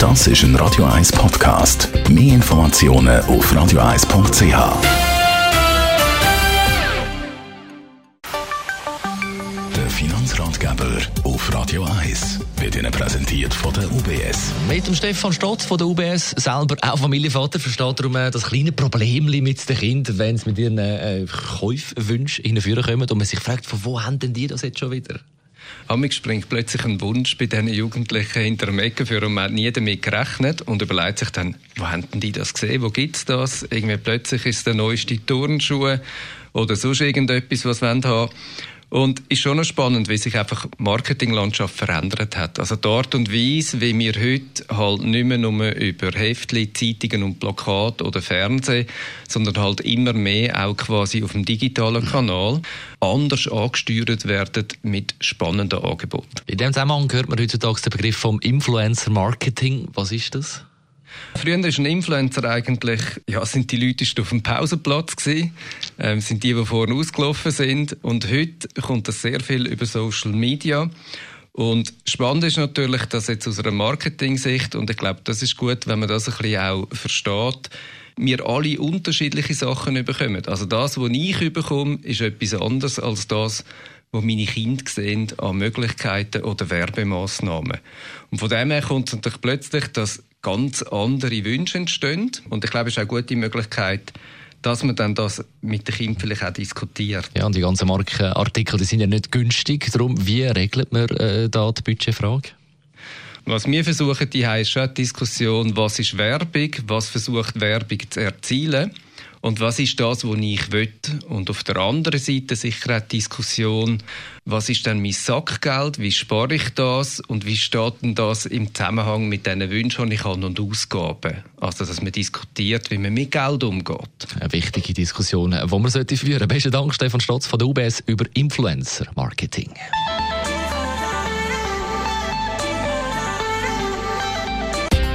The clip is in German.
Das ist ein Radio 1 Podcast. Mehr Informationen auf radio1.ch. Der Finanzratgeber auf Radio 1 wird Ihnen präsentiert von der UBS. Mit dem Stefan Stotz von der UBS, selber auch Familienvater, versteht darum äh, das kleine Problem mit den Kindern, wenn sie mit ihren äh, Käufwünschen hinführen kommen und man sich fragt, von wo haben denn die das jetzt schon wieder? Amig springt plötzlich ein Wunsch bei diesen Jugendlichen hinter dem Ecken für und man hat nie damit gerechnet und überlegt sich dann, wo haben die das gesehen, wo gibt es das? Irgendwie plötzlich ist es der neueste Turnschuh oder sonst irgendetwas, was sie haben wollen. Und ist schon noch spannend, wie sich einfach die Marketinglandschaft verändert hat. Also die Art und Weise, wie wir heute halt nicht mehr nur über Heftli, Zeitungen und Plakate oder Fernsehen, sondern halt immer mehr auch quasi auf dem digitalen Kanal anders angesteuert werden mit spannenden Angeboten. In dem Zusammenhang hört man heutzutage den Begriff vom Influencer Marketing. Was ist das? Früher ist ein Influencer eigentlich, ja, sind die Leute auf dem Pausenplatz gewesen, ähm, sind die, die vorne ausgelaufen sind. Und heute kommt das sehr viel über Social Media. Und spannend ist natürlich, dass jetzt aus einer Marketing-Sicht, und ich glaube, das ist gut, wenn man das ein bisschen auch versteht, wir alle unterschiedliche Sachen bekommen. Also das, was ich bekomme, ist etwas anderes als das, was meine Kinder sehen an Möglichkeiten oder Werbemaßnahmen. Und von dem her kommt es natürlich plötzlich, dass ganz andere Wünsche entstehen. Und ich glaube, es ist auch eine gute Möglichkeit, dass man dann das mit den Kindern vielleicht auch diskutiert. Ja, und die ganzen Markenartikel, die sind ja nicht günstig. Darum, wie regelt man äh, da die Budgetfrage? Was wir versuchen, die ist schon die Diskussion, was ist Werbung, was versucht Werbung zu erzielen und was ist das, was ich will. Und auf der anderen Seite sicher die Diskussion, was ist denn mein Sackgeld, wie spare ich das und wie steht denn das im Zusammenhang mit den Wünschen, die ich habe und Ausgaben. Also, dass man diskutiert, wie man mit Geld umgeht. Eine wichtige Diskussion, die man sollte führen. Besten Dank, Stefan Stotz von der UBS über Influencer